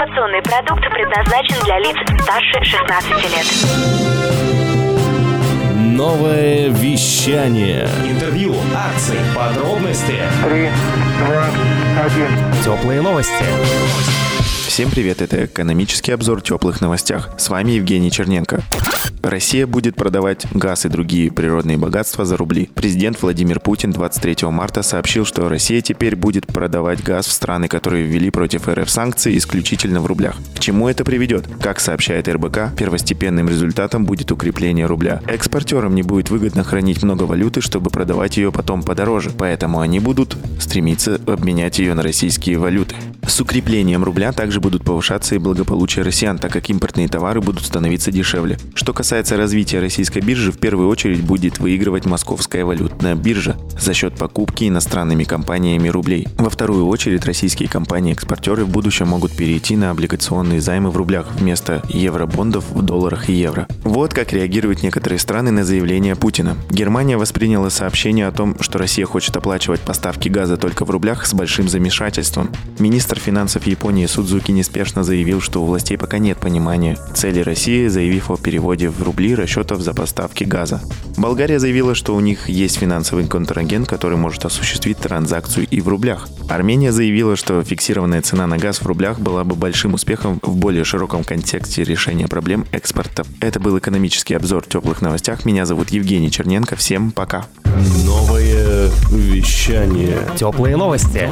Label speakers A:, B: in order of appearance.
A: Информационный продукт предназначен для лиц старше 16 лет.
B: Новое вещание.
C: Интервью, акции, подробности.
D: Три, два, один.
E: Теплые новости.
F: Всем привет, это экономический обзор теплых новостях. С вами Евгений Черненко. Россия будет продавать газ и другие природные богатства за рубли. Президент Владимир Путин 23 марта сообщил, что Россия теперь будет продавать газ в страны, которые ввели против РФ санкции исключительно в рублях. К чему это приведет? Как сообщает РБК, первостепенным результатом будет укрепление рубля. Экспортерам не будет выгодно хранить много валюты, чтобы продавать ее потом подороже, поэтому они будут стремиться обменять ее на российские валюты. С укреплением рубля также будут повышаться и благополучие россиян, так как импортные товары будут становиться дешевле. Что касается развития российской биржи, в первую очередь будет выигрывать московская валютная биржа за счет покупки иностранными компаниями рублей. Во вторую очередь российские компании-экспортеры в будущем могут перейти на облигационные займы в рублях вместо евробондов в долларах и евро. Вот как реагируют некоторые страны на заявление Путина. Германия восприняла сообщение о том, что Россия хочет оплачивать поставки газа только в рублях с большим замешательством. Министр финансов Японии Судзуки неспешно заявил, что у властей пока нет понимания цели России, заявив о переводе в рубли расчетов за поставки газа. Болгария заявила, что у них есть финансовый контрагент, который может осуществить транзакцию и в рублях. Армения заявила, что фиксированная цена на газ в рублях была бы большим успехом в более широком контексте решения проблем экспорта. Это был экономический обзор теплых новостях. Меня зовут Евгений Черненко. Всем пока.
B: Новое вещание.
E: Теплые новости.